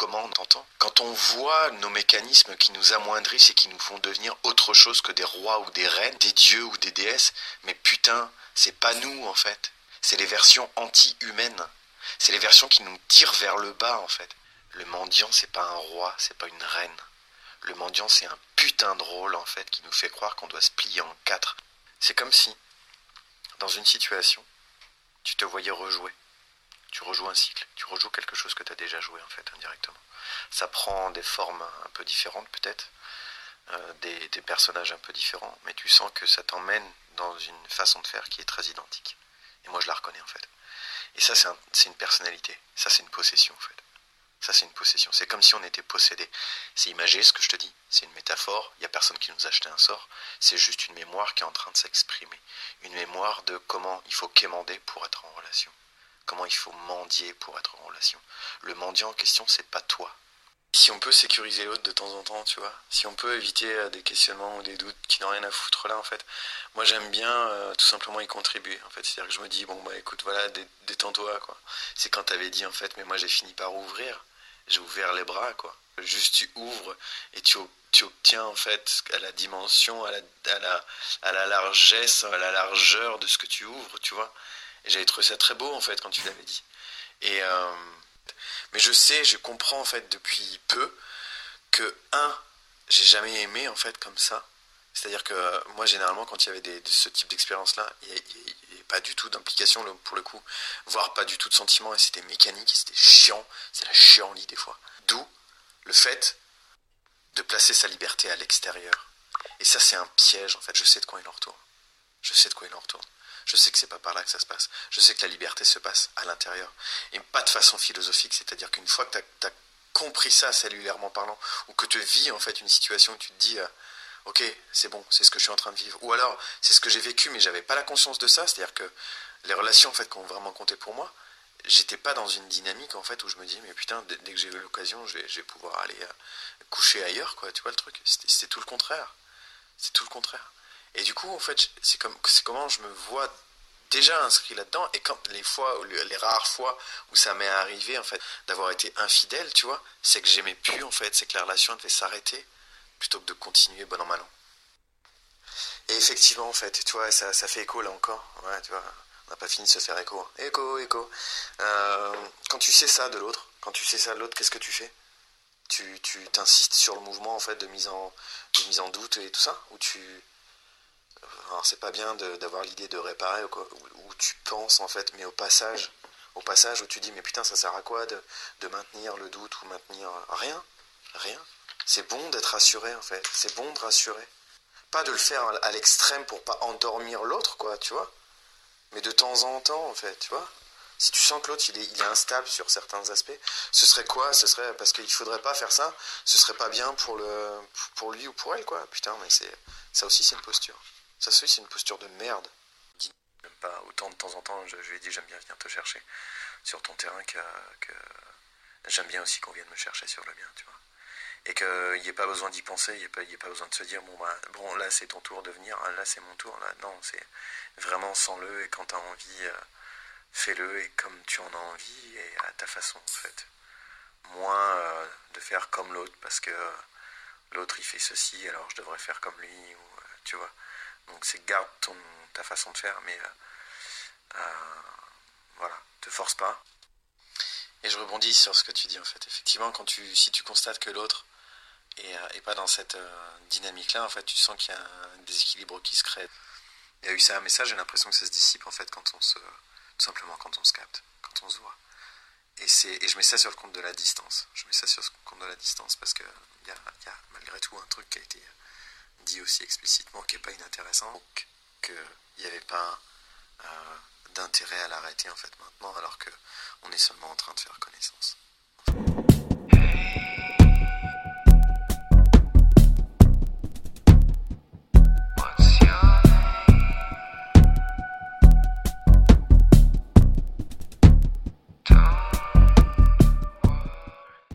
commande, t'entends? Quand on voit nos mécanismes qui nous amoindrissent et qui nous font devenir autre chose que des rois ou des reines, des dieux ou des déesses, mais putain, c'est pas nous en fait. C'est les versions anti-humaines. C'est les versions qui nous tirent vers le bas en fait. Le mendiant, c'est pas un roi, c'est pas une reine. Le mendiant, c'est un putain de rôle en fait qui nous fait croire qu'on doit se plier en quatre. C'est comme si, dans une situation, tu te voyais rejouer. Tu rejoues un cycle, tu rejoues quelque chose que tu as déjà joué en fait indirectement. Ça prend des formes un peu différentes peut-être, euh, des, personnages un peu différents, mais tu sens que ça t'emmène dans une façon de faire qui est très identique. Et moi je la reconnais en fait. Et ça c'est un- une personnalité, ça c'est une possession en fait. Ça, c'est une possession. C'est comme si on était possédé. C'est imagé ce que je te dis. C'est une métaphore. Il n'y a personne qui nous a acheté un sort. C'est juste une mémoire qui est en train de s'exprimer. Une mémoire de comment il faut quémander pour être en relation. Comment il faut mendier pour être en relation. Le mendiant en question, c'est pas toi. Si on peut sécuriser l'autre de temps en temps, tu vois, si on peut éviter euh, des questionnements ou des doutes qui n'ont rien à foutre là, en fait, moi j'aime bien euh, tout simplement y contribuer. En fait, c'est-à-dire que je me dis bon bah écoute, voilà, dé- détends-toi quoi. C'est quand t'avais dit en fait, mais moi j'ai fini par ouvrir j'ai ouvert les bras, quoi. Juste tu ouvres et tu, ob- tu obtiens en fait à la dimension, à la, à, à la largesse, à la largeur de ce que tu ouvres, tu vois. Et j'avais trouvé ça très beau en fait quand tu l'avais dit. Et euh, mais je sais, je comprends en fait depuis peu que un, j'ai jamais aimé en fait comme ça. C'est-à-dire que euh, moi généralement quand il y avait ce type d'expérience là, il n'y avait pas du tout d'implication pour le coup, voire pas du tout de sentiment et c'était mécanique, et c'était chiant, c'est la chienlit des fois. D'où le fait de placer sa liberté à l'extérieur. Et ça c'est un piège en fait, je sais de quoi il en retourne. Je sais de quoi il en retourne. Je sais que c'est pas par là que ça se passe. Je sais que la liberté se passe à l'intérieur. Et pas de façon philosophique, c'est-à-dire qu'une fois que tu as, compris ça cellulairement parlant, ou que tu vis en fait une situation où tu te dis, euh, ok, c'est bon, c'est ce que je suis en train de vivre. Ou alors, c'est ce que j'ai vécu, mais j'avais pas la conscience de ça, c'est-à-dire que les relations en fait qui ont vraiment compté pour moi, j'étais pas dans une dynamique en fait où je me dis, mais putain, dès, que j'ai eu l'occasion, je vais, pouvoir aller euh, coucher ailleurs, quoi, tu vois le truc. C'était tout le contraire. C'est tout le contraire. Et du coup, en fait, c'est comme, c'est comment je me vois déjà inscrit là-dedans. Et quand les fois, les rares fois où ça m'est arrivé, en fait, d'avoir été infidèle, tu vois, c'est que j'aimais plus, en fait, c'est que la relation devait s'arrêter plutôt que de continuer bon an mal an. Et effectivement, en fait, tu vois, ça, ça fait écho là encore. Ouais, tu vois, on n'a pas fini de se faire écho. Écho, écho. Euh, quand tu sais ça de l'autre, quand tu sais ça de l'autre, qu'est-ce que tu fais? Tu, t'insistes sur le mouvement en fait de mise en, de mise en doute et tout ça? Ou tu. Alors c'est pas bien d'avoir l'idée de réparer ou, quoi, ou tu penses en fait, mais au passage, au passage où tu dis mais putain ça sert à quoi de, de maintenir le doute ou maintenir rien, rien. C'est bon d'être rassuré en fait, c'est bon de rassurer. Pas de le faire à l'extrême pour pas endormir l'autre quoi, tu vois. Mais de temps en temps en fait, tu vois. Si tu sens que l'autre il est, instable sur certains aspects, ce serait quoi? Ce serait parce qu'il faudrait pas faire ça. Ce serait pas bien pour le, pour lui ou pour elle quoi. Putain, mais c'est ça aussi c'est une posture. Ça aussi c'est une posture de merde. Même pas autant de temps en temps. Je, je lui ai dit j'aime bien venir te chercher sur ton terrain que, que j'aime bien aussi qu'on vienne me chercher sur le mien, tu vois. Et qu'il n'y ait pas besoin d'y penser, il n'y ait, pas- besoin de se dire bon bah bon là c'est ton tour de venir, là c'est mon tour, là non c'est vraiment sans-le et quand tu as envie. euh, fais-le et comme tu en as envie et à ta façon en fait. Moins euh, de faire comme l'autre parce que euh, l'autre il fait ceci alors je devrais faire comme lui ou tu vois. Donc c'est garde ton ta façon de faire mais voilà, te force pas. Et je rebondis sur ce que tu dis en fait. Effectivement quand tu si tu constates que l'autre euh, est pas dans cette dynamique là en fait tu sens qu'il y a un déséquilibre qui se crée. Il y a eu ça, mais ça j'ai l'impression que ça se dissipe en fait quand on se tout simplement quand on se capte, quand on se voit. Et, et je mets ça sur le compte de la distance. Je mets ça sur le compte de la distance parce qu'il y a, y a malgré tout un truc qui a été dit aussi explicitement qui n'est pas inintéressant. Donc, qu'il n'y avait pas euh, d'intérêt à l'arrêter en fait maintenant alors qu'on est seulement en train de faire connaissance.